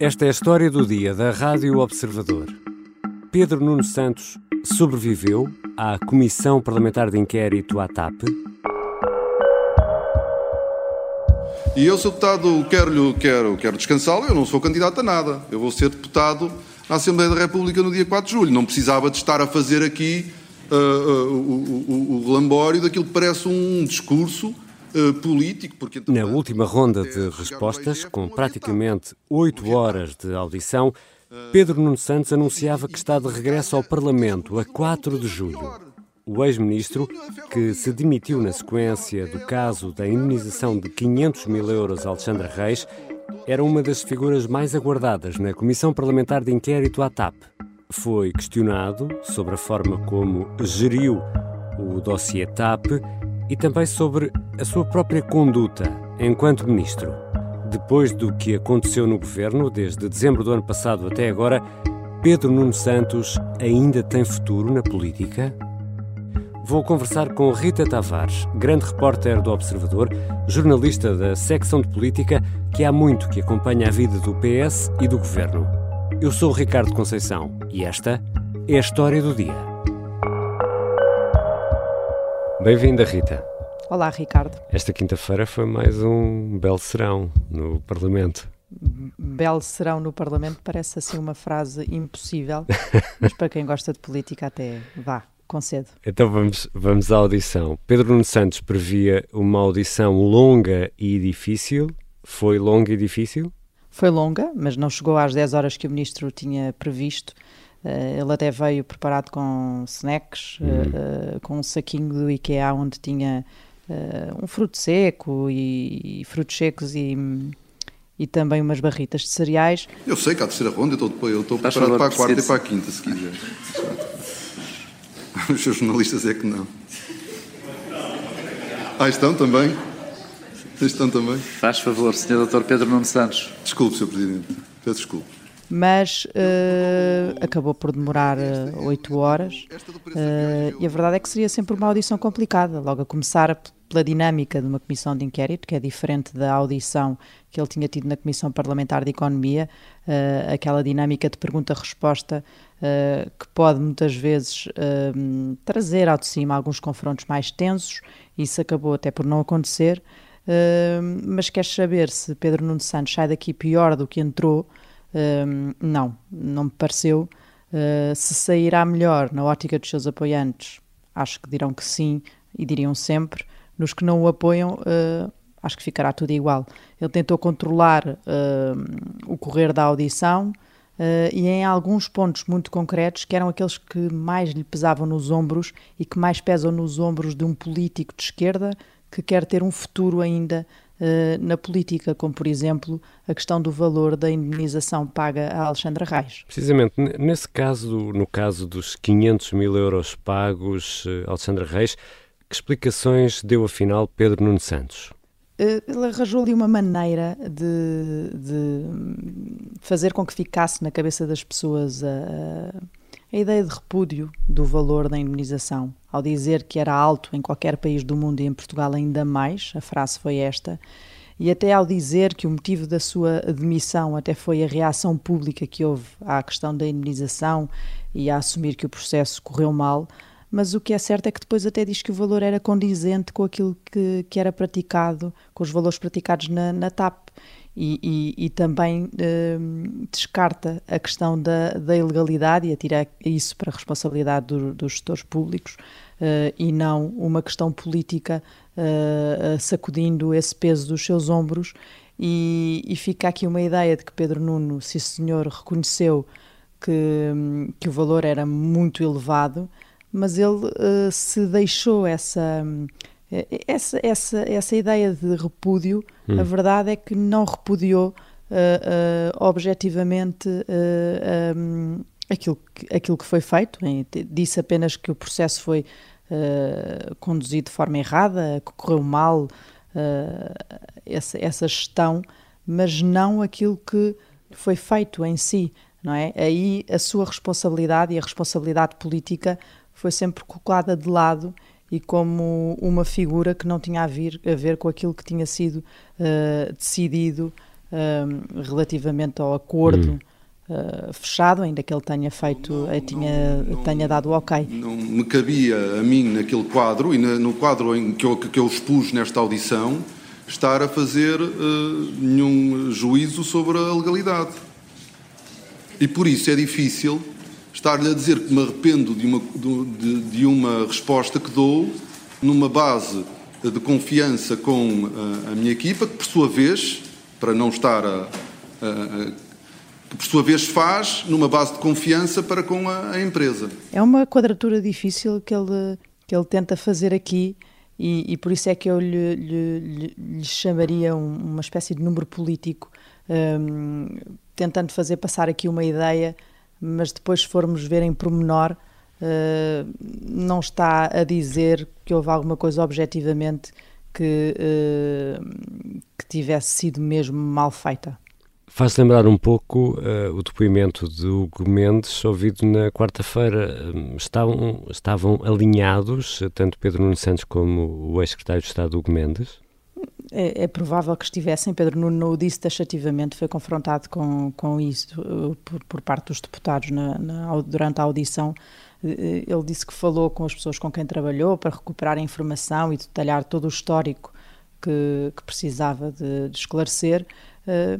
Esta é a história do dia da Rádio Observador. Pedro Nuno Santos sobreviveu à Comissão Parlamentar de Inquérito à TAP. E eu, Sr. Deputado, quero, quero, quero descansá-lo, eu não sou candidato a nada. Eu vou ser deputado na Assembleia da República no dia 4 de julho. Não precisava de estar a fazer aqui uh, uh, o, o, o lambório daquilo que parece um discurso político. Porque, Na última ronda de respostas, com praticamente oito horas de audição, Pedro Nuno Santos anunciava que está de regresso ao Parlamento a 4 de julho. O ex-ministro, que se demitiu na sequência do caso da indenização de 500 mil euros a Alexandra Reis, era uma das figuras mais aguardadas na Comissão Parlamentar de Inquérito à TAP. Foi questionado sobre a forma como geriu o dossiê TAP e também sobre a sua própria conduta enquanto ministro. Depois do que aconteceu no governo, desde dezembro do ano passado até agora, Pedro Nuno Santos ainda tem futuro na política? Vou conversar com Rita Tavares, grande repórter do Observador, jornalista da secção de política que há muito que acompanha a vida do PS e do governo. Eu sou Ricardo Conceição e esta é a história do dia. Bem-vinda, Rita. Olá, Ricardo. Esta quinta-feira foi mais um belo serão no Parlamento. Belo serão no Parlamento parece assim uma frase impossível, mas para quem gosta de política até vá, concedo. Então vamos, vamos à audição. Pedro Nuno Santos previa uma audição longa e difícil. Foi longa e difícil? Foi longa, mas não chegou às 10 horas que o Ministro tinha previsto. Uh, ele até veio preparado com snacks, uh, uh, com um saquinho do IKEA onde tinha um fruto seco e, e, frutos secos e, e também umas barritas de cereais. Eu sei que há a terceira ronda, eu estou, eu estou preparado para a quarta e para a quinta, se quiser. Os seus jornalistas é que não. Ah, estão também? Estão também? Faz favor, Sr. Dr. Pedro Nuno Santos. Desculpe, Sr. Presidente. Peço desculpe mas uh, acabou por demorar oito uh, horas. Uh, e a verdade é que seria sempre uma audição complicada, logo a começar pela dinâmica de uma comissão de inquérito, que é diferente da audição que ele tinha tido na Comissão Parlamentar de Economia, aquela dinâmica de pergunta-resposta que pode muitas vezes trazer ao de cima alguns confrontos mais tensos, isso acabou até por não acontecer, mas queres saber se Pedro Nuno Santos sai daqui pior do que entrou, não, não me pareceu. Uh, se sairá melhor na ótica dos seus apoiantes, acho que dirão que sim e diriam sempre. Nos que não o apoiam, uh, acho que ficará tudo igual. Ele tentou controlar uh, o correr da audição e em alguns pontos muito concretos, que eram aqueles que mais lhe pesavam nos ombros e que mais pesam nos ombros de um político de esquerda que quer ter um futuro ainda na política, como por exemplo a questão do valor da indemnização paga a Alexandra Reis. Precisamente, nesse caso, no caso dos 500 mil euros pagos a uh, Alexandra Reis, que explicações deu afinal Pedro Nuno Santos? Eh, ele arranjou ali uma maneira de, de, fazer com que ficasse na cabeça das pessoas a, a ideia de repúdio do valor da indemnização. Ao dizer que era alto em qualquer país do mundo e em Portugal ainda mais, a frase foi esta, e até ao dizer que o motivo da sua demissão até foi a reação pública que houve à questão da indemnização e a assumir que o processo correu mal, mas o que é certo é que depois até diz que o valor era condizente com aquilo que, que era praticado, com os valores praticados na, na TAP e, e, e também uh, descarta a questão da, da, ilegalidade e atira isso para a responsabilidade do, dos gestores públicos uh, e não uma questão política uh, sacudindo esse peso dos seus ombros. E, e, fica aqui uma ideia de que Pedro Nuno, se senhor reconheceu que, que o valor era muito elevado, mas ele se deixou essa é, essa, essa, essa ideia de repúdio, hum. a verdade é que não repudiou uh, uh, objetivamente uh, um, aquilo, que, aquilo que foi feito, disse apenas que o processo foi conduzido de forma errada, que correu mal essa, essa gestão, mas não aquilo que foi feito em si. Não é? Aí a sua responsabilidade e a responsabilidade política foi sempre colocada de lado e como uma figura que não tinha a, vir, a ver com aquilo que tinha sido uh, decidido uh, relativamente ao acordo hum. uh, fechado, ainda que ele tenha feito, não, eh, tinha, não, tenha dado o ok. Não me cabia a mim naquele quadro e na, no quadro em que eu, que eu expus nesta audição estar a fazer uh, nenhum juízo sobre a legalidade. E por isso é difícil estar-lhe a dizer que me arrependo de uma, de, de uma resposta que dou numa base de confiança com a, a minha equipa, que por sua vez, para não estar a, a, que por sua vez faz numa base de confiança para com a, empresa. É uma quadratura difícil que ele, que ele tenta fazer aqui e, e por isso é que eu lhe, lhe, lhe chamaria um, uma espécie de número político, um, tentando fazer passar aqui uma ideia, mas depois se formos ver em pormenor, uh, não está a dizer que houve alguma coisa objetivamente que, uh, que tivesse sido mesmo mal feita. Faz lembrar um pouco uh, o depoimento de Hugo Mendes, ouvido na quarta-feira. Estavam, estavam alinhados, tanto Pedro Nuno Santos como o ex-secretário de Estado Hugo Mendes? É, é, provável que estivessem. Pedro Nuno não o disse taxativamente, foi confrontado com, com isso uh, por, por, parte dos deputados na, na, durante a audição. Uh, ele disse que falou com as pessoas com quem trabalhou para recuperar a informação e detalhar todo o histórico que, que precisava de, de esclarecer.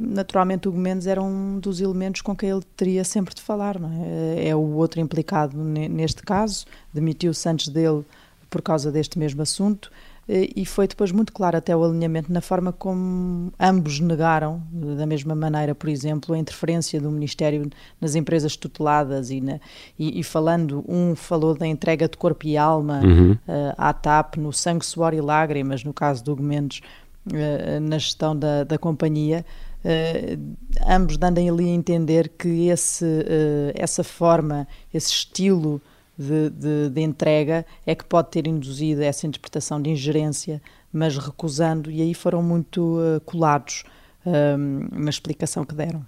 Naturalmente, o Mendes era um dos elementos com quem ele teria sempre de falar. É? é? o outro implicado neste caso, demitiu-se antes dele por causa deste mesmo assunto. Eh, e foi depois muito claro até o alinhamento na forma como ambos negaram, da mesma maneira, por exemplo, a interferência do Ministério nas empresas tuteladas e, na, e, e falando, um falou da entrega de corpo e alma uhum. uh, à TAP no sangue, suor e lágrimas, no caso do Gomendes, uh, na gestão da, da companhia, uh, ambos dando ali a entender que esse, essa forma, esse estilo de, de, de, entrega é que pode ter induzido essa interpretação de ingerência, mas recusando, e aí foram muito uh, colados uh, na explicação que deram.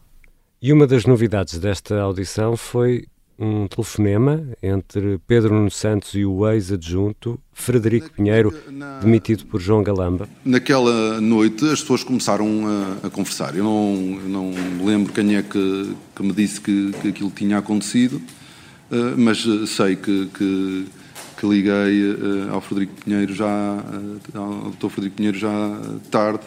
E uma das novidades desta audição foi um telefonema entre Pedro Nuno Santos e o ex-adjunto Frederico Pinheiro, demitido por João Galamba. Naquela noite as pessoas começaram a, a conversar. Eu não, não me lembro quem é que, que me disse que, que aquilo tinha acontecido. Eh, mas eh, sei que, que, que liguei eh, ao Frederico Pinheiro já, ao Dr. Frederico Pinheiro já tarde,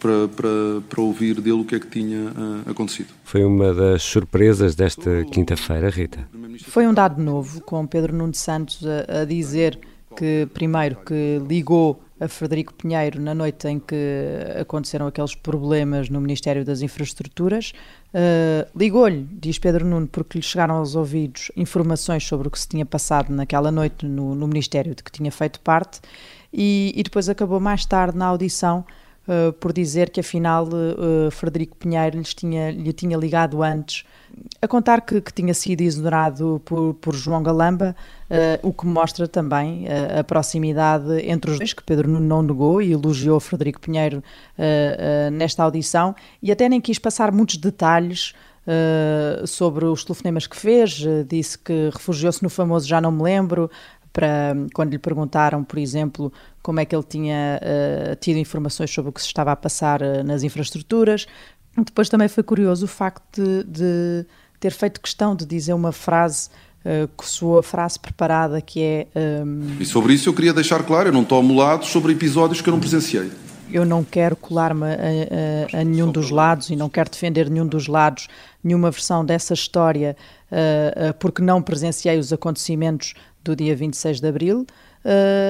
para, para, para ouvir dele o que é que tinha acontecido. Foi uma das surpresas desta quinta-feira, Rita? Foi um dado novo, com Pedro Nuno Santos a, a dizer que, primeiro, que ligou a Frederico Pinheiro na noite em que aconteceram aqueles problemas no Ministério das Infraestruturas. Uh, Ligou-lhe, diz Pedro Nuno, porque lhe chegaram aos ouvidos informações sobre o que se tinha passado naquela noite no, no Ministério de que tinha feito parte, e, e depois acabou mais tarde na audição uh, por dizer que afinal uh, Frederico Pinheiro lhes tinha, lhe tinha ligado antes. A contar que, que tinha sido exonerado por, por João Galamba, uh, o que mostra também a proximidade entre os dois, que Pedro não negou e elogiou Frederico Pinheiro nesta audição, e até nem quis passar muitos detalhes sobre os telefonemas que fez, disse que refugiou-se no famoso Já Não Me Lembro, para quando lhe perguntaram, por exemplo, como é que ele tinha uh, tido informações sobre o que se estava a passar uh, nas infraestruturas, depois também foi curioso o facto de, de ter feito questão de dizer uma frase uh, que soou a frase preparada, que é... Um, ehm, e sobre isso eu queria deixar claro, eu não tomo lado sobre episódios que eu não presenciei. Eu não quero colar-me a, a, a, nenhum dos lados e não quero defender nenhum dos lados, nenhuma versão dessa história, porque não presenciei os acontecimentos do dia 26 de Abril,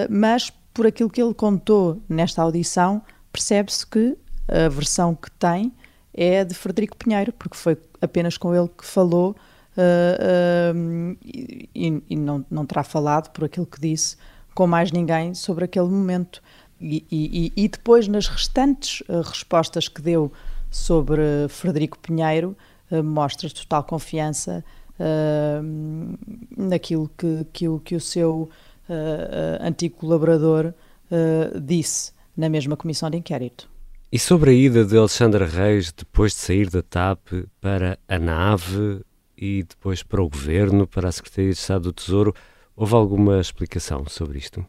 mas por aquilo que ele contou nesta audição, percebe-se que a versão que tem é de Frederico Pinheiro, porque foi apenas com ele que falou uh, uh, e, e, não, não terá falado, por aquilo que disse, com mais ninguém sobre aquele momento. E, e, e depois, nas restantes uh, respostas que deu sobre Frederico Pinheiro, mostra total confiança naquilo que, que, o, que o seu antigo colaborador disse na mesma comissão de inquérito. E sobre a ida de Alexandre Reis depois de sair da TAP para a nave e depois para o governo, para a Secretaria de Estado do Tesouro, houve alguma explicação sobre isto?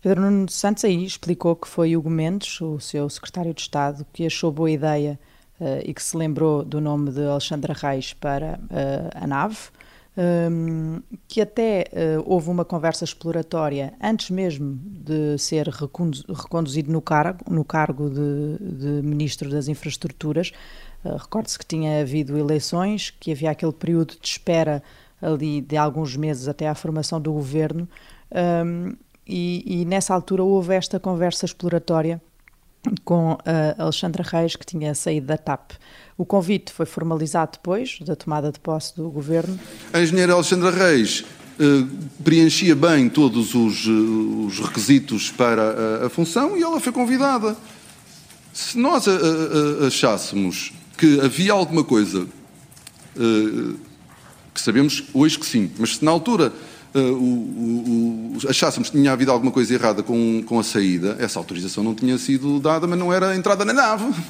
Pedro Nuno Santos aí explicou que foi Hugo Mendes, o seu secretário de Estado, que achou boa ideia uh, e que se lembrou do nome de Alexandra Reis para uh, a nave, um, que até uh, houve uma conversa exploratória antes mesmo de ser reconduzido no cargo, no cargo de, de Ministro das Infraestruturas. Recorde-se que tinha havido eleições, que havia aquele período de espera ali de alguns meses até à formação do governo. Um, e, e, nessa altura houve esta conversa exploratória com a Alexandra Reis, que tinha saído da TAP. O convite foi formalizado depois da tomada de posse do governo. A engenheira Alexandra Reis eh, preenchia bem todos os, eh, os requisitos para a, a, função e ela foi convidada. Se nós a, a, achássemos que havia alguma coisa, eh, que sabemos hoje que sim, mas se na altura uh, o, o, achássemos que tinha havido alguma coisa errada com, com a saída, essa autorização não tinha sido dada, mas não era entrada na nave.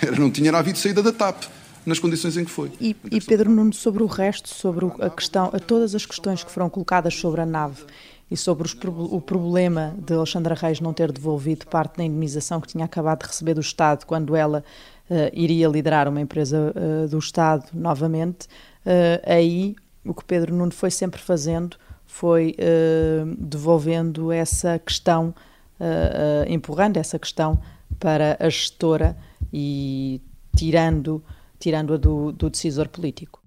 Era, não tinha havido saída da TAP nas condições em que foi. E, e Pedro Nuno, sobre o resto, sobre a questão, a todas as questões que foram colocadas sobre a nave e sobre os, o problema de Alexandra Reis não ter devolvido parte da indemnização que tinha acabado de receber do Estado quando ela uh, iria liderar uma empresa uh, do Estado novamente, uh, aí o que Pedro Nuno foi sempre fazendo foi uh, devolvendo essa questão, uh, uh, empurrando essa questão para a gestora e tirando, tirando-a do, do decisor político.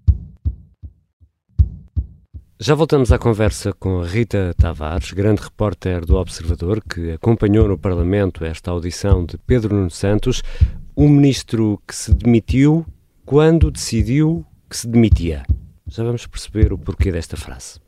Já voltamos à conversa com Rita Tavares, grande repórter do Observador, que acompanhou no Parlamento esta audição de Pedro Nuno Santos, um ministro que se demitiu quando decidiu que se demitia. Já vamos perceber o porquê desta frase.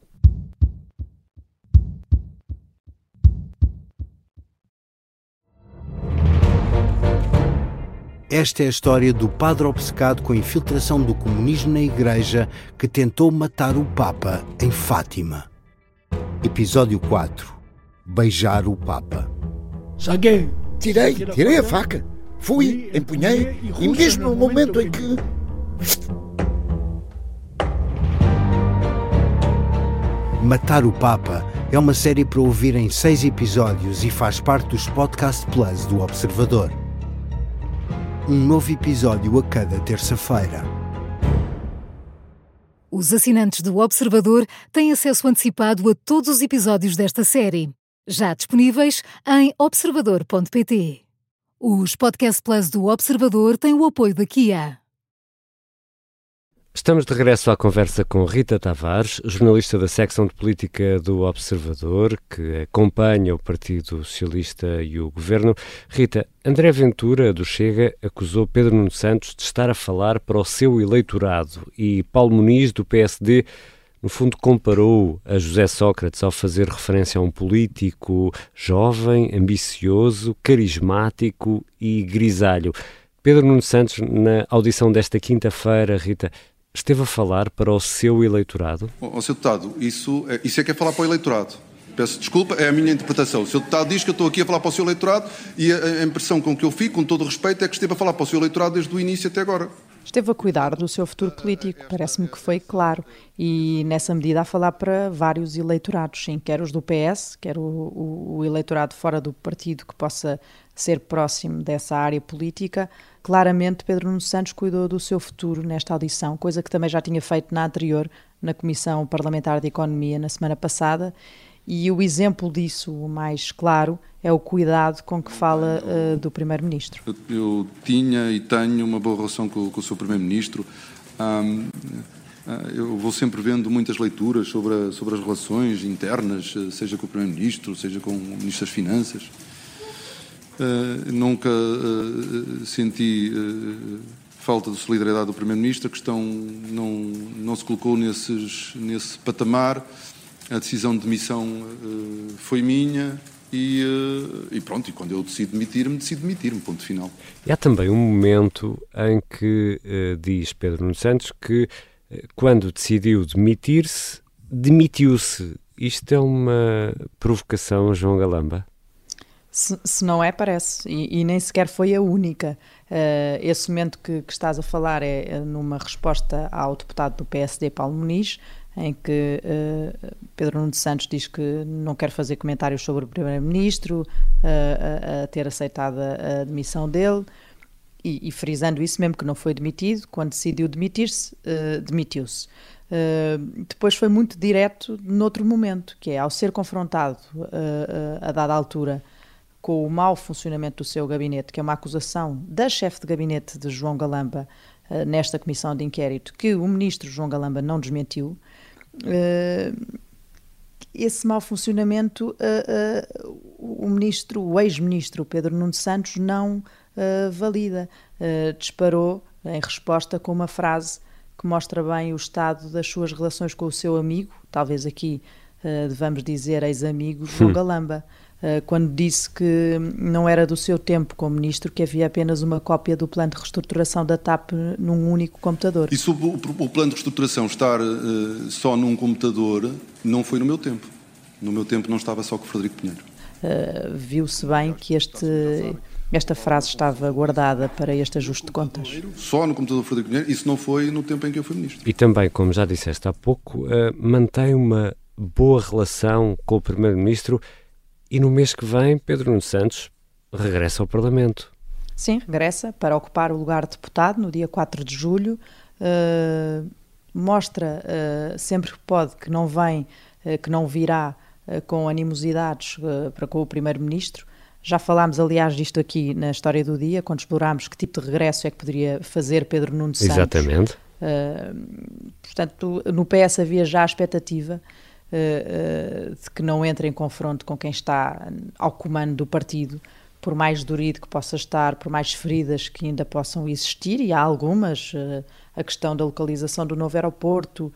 Esta é a história do padre obcecado com a infiltração do comunismo na Igreja que tentou matar o Papa em Fátima. Episódio 4 Beijar o Papa. Saguei, tirei, tirei a faca. Fui, empunhei e mesmo no momento em que Matar o Papa é uma série para ouvir em seis episódios e faz parte dos Podcast Plus do Observador. Um novo episódio a cada terça-feira. Os assinantes do Observador têm acesso antecipado a todos os episódios desta série, já disponíveis em observador.pt. Os Podcast Plus do Observador têm o apoio da Kia. Estamos de regresso à conversa com Rita Tavares, jornalista da secção de política do Observador, que acompanha o Partido Socialista e o governo. Rita, André Ventura, do Chega, acusou Pedro Nuno Santos de estar a falar para o seu eleitorado e Paulo Muniz, do PSD, no fundo, comparou a José Sócrates ao fazer referência a um político jovem, ambicioso, carismático e grisalho. Pedro Nuno Santos, na audição desta quinta-feira, Rita, esteve a falar para o seu eleitorado? O Sr. Deputado, isso é, isso é que é falar para o eleitorado. Peço desculpa, é a minha interpretação. O Sr. Deputado diz que eu estou aqui a falar para o seu eleitorado e a, a impressão com que eu fico, com todo o respeito, é que esteve a falar para o seu eleitorado desde o início até agora. Esteve a cuidar do seu futuro político, parece-me que foi claro. E nessa medida a falar para vários eleitorados, sim, quer os do PS, quer o, o, o eleitorado fora do partido que possa ser próximo dessa área política, claramente Pedro Nuno Santos cuidou do seu futuro nesta audição, coisa que também já tinha feito na anterior, na Comissão Parlamentar de Economia, na semana passada. E o exemplo disso, o mais claro, é o cuidado com que fala uh, do Primeiro-Ministro. Eu, eu, tinha e tenho uma boa relação com, com o seu Primeiro-Ministro. Um, ah, eu vou sempre vendo muitas leituras sobre, a, sobre as relações internas, seja com o Primeiro-Ministro, seja com o Ministro das Finanças. Uh, nunca uh, senti uh, falta de solidariedade do Primeiro-Ministro. A questão não, não se colocou nesses, nesse patamar. A decisão de demissão foi minha e, e, pronto. E quando eu decido demitir-me, decido demitir-me. Ponto final. E há também um momento em que diz Pedro Nuno Santos que quando decidiu demitir-se, demitiu-se. Isto é uma provocação, João Galamba? Se, se, não é, parece. E, e, nem sequer foi a única. Uh, esse momento que, que, estás a falar é, é numa resposta ao deputado do PSD, Paulo Muniz, em que uh, Pedro Nuno Santos diz que não quer fazer comentários sobre o Primeiro-Ministro, uh, a, a, ter aceitado a, a demissão dele, e, e, frisando isso, mesmo que não foi demitido, quando decidiu demitir-se, uh, demitiu-se. depois foi muito direto noutro momento, que é ao ser confrontado a dada altura com o mau funcionamento do seu gabinete, que é uma acusação da chefe de gabinete de João Galamba nesta comissão de inquérito, que o ministro João Galamba não desmentiu, uh, esse mau funcionamento uh, o ministro, o ex-ministro Pedro Nuno Santos não valida. disparou em resposta com uma frase que mostra bem o estado das suas relações com o seu amigo, talvez aqui devamos dizer ex-amigo, João hum. Galamba. Eh, quando disse que não era do seu tempo como ministro, que havia apenas uma cópia do plano de reestruturação da TAP num único computador. E sobre o, o plano de reestruturação estar uh, só num computador, não foi no meu tempo. No meu tempo não estava só com o Frederico Pinheiro. Uh, Viu-se bem que este, esta frase estava guardada para este ajuste de contas. Só no computador Frederico Pinheiro, isso não foi no tempo em que eu fui ministro. E também, como já disseste há pouco, uh, mantém uma boa relação com o Primeiro-Ministro e no mês que vem, Pedro Nuno Santos regressa ao Parlamento. Sim, regressa para ocupar o lugar de deputado no dia 4 de julho. Uh, mostra uh, sempre que pode que não vem, uh, que não virá com animosidades para com o Primeiro-Ministro. Já falámos, aliás, disto aqui na história do dia, quando explorámos que tipo de regresso é que poderia fazer Pedro Nuno Santos. Exatamente. portanto, no PS havia já a expectativa uh, de que não entre em confronto com quem está ao comando do partido, por mais dorido que possa estar, por mais feridas que ainda possam existir, e há algumas, uh, a questão da localização do novo aeroporto,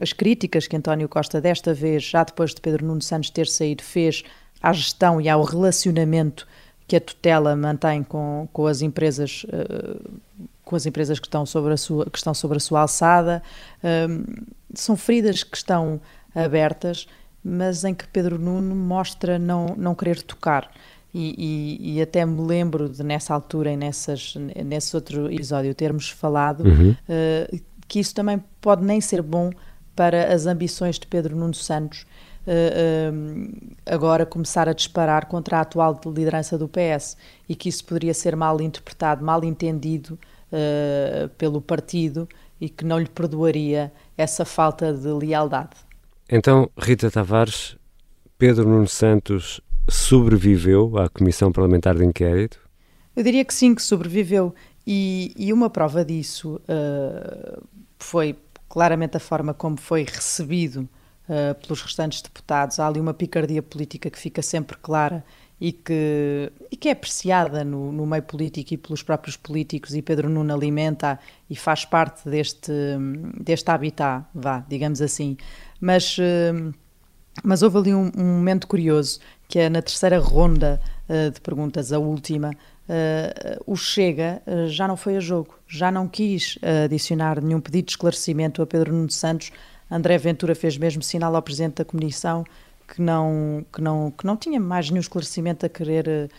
as críticas que António Costa, desta vez, já depois de Pedro Nuno Santos ter saído, fez à gestão e ao relacionamento que a tutela mantém com, com as empresas com as empresas que estão sobre a sua, que estão sobre a sua alçada. são feridas que estão abertas, mas em que Pedro Nuno mostra não, não querer tocar. E, e, e, até me lembro de nessa altura e nessas, nesse outro episódio termos falado uhum. uh, que isso também pode nem ser bom para as ambições de Pedro Nuno Santos uh, uh, agora começar a disparar contra a atual liderança do PS e que isso poderia ser mal interpretado, mal entendido pelo partido e que não lhe perdoaria essa falta de lealdade. Então, Rita Tavares, Pedro Nuno Santos sobreviveu à Comissão Parlamentar de Inquérito? Eu diria que sim, que sobreviveu. E, e uma prova disso uh, foi claramente a forma como foi recebido uh, pelos restantes deputados. Há ali uma picardia política que fica sempre clara e que, e que é apreciada no, no meio político e pelos próprios políticos, e Pedro Nuno alimenta e faz parte deste, deste habitat, vá, digamos assim. Mas, uh, mas houve ali um, um, momento curioso, que é na terceira ronda uh, de perguntas, a última, uh, o Chega já não foi a jogo, já não quis adicionar nenhum pedido de esclarecimento a Pedro Nuno Santos. André Ventura fez mesmo sinal ao Presidente da Comissão que não, que não, que não tinha mais nenhum esclarecimento a querer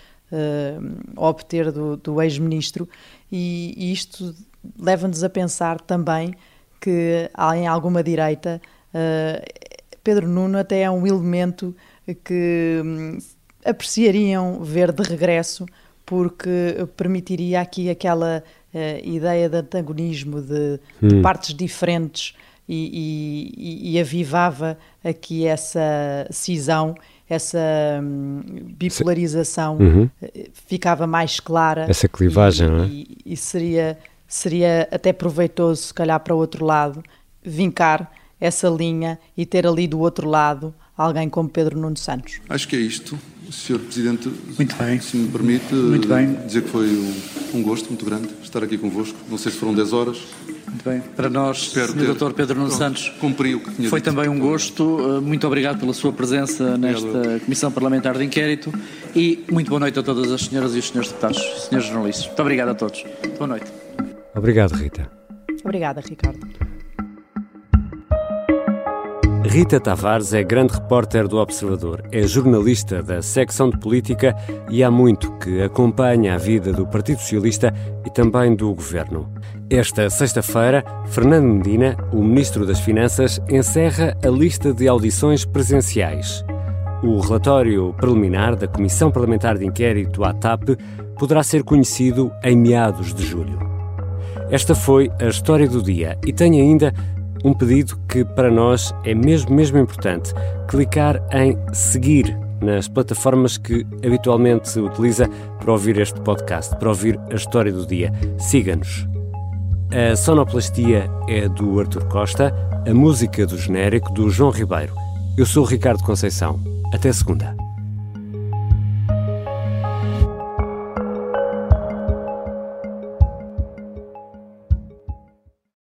obter do, do ex-ministro e, e isto leva-nos a pensar também que em alguma direita Uh, Pedro Nuno até é um elemento que hum, apreciariam ver de regresso, porque permitiria aqui aquela uh, ideia de antagonismo, de, hum. de partes diferentes, e, e, e, avivava aqui essa cisão, essa hum, bipolarização, uhum. Eh, ficava mais clara. Essa clivagem, e, não é? E, seria, seria até proveitoso, se calhar, para o outro lado, vincar essa linha e ter ali do outro lado alguém como Pedro Nuno Santos. Acho que é isto. Sr. Presidente, muito bem. se me permite muito bem. dizer que foi um gosto muito grande estar aqui convosco. Não sei se foram 10 horas. Muito bem. Para nós, Espero Sr. Dr. Pedro Nuno Santos, cumpri o que tinha foi dito. também um gosto. Muito obrigado pela sua presença nesta Comissão Parlamentar de Inquérito e muito boa noite a todas as senhoras e os senhores deputados, senhores jornalistas. Muito obrigado a todos. Boa noite. Obrigado, Rita. Obrigada, Ricardo. Rita Tavares é grande repórter do Observador, é jornalista da secção de política e há muito que acompanha a vida do Partido Socialista e também do governo. Esta sexta-feira, Fernando Medina, o Ministro das Finanças, encerra a lista de audições presenciais. O relatório preliminar da Comissão Parlamentar de Inquérito à TAP poderá ser conhecido em meados de julho. Esta foi a história do dia e tem ainda um pedido que para nós é mesmo mesmo importante: clicar em seguir nas plataformas que habitualmente se utiliza para ouvir este podcast, para ouvir a história do dia. Siga-nos. A sonoplastia é do Artur Costa, a música do genérico do João Ribeiro. Eu sou o Ricardo Conceição. Até segunda.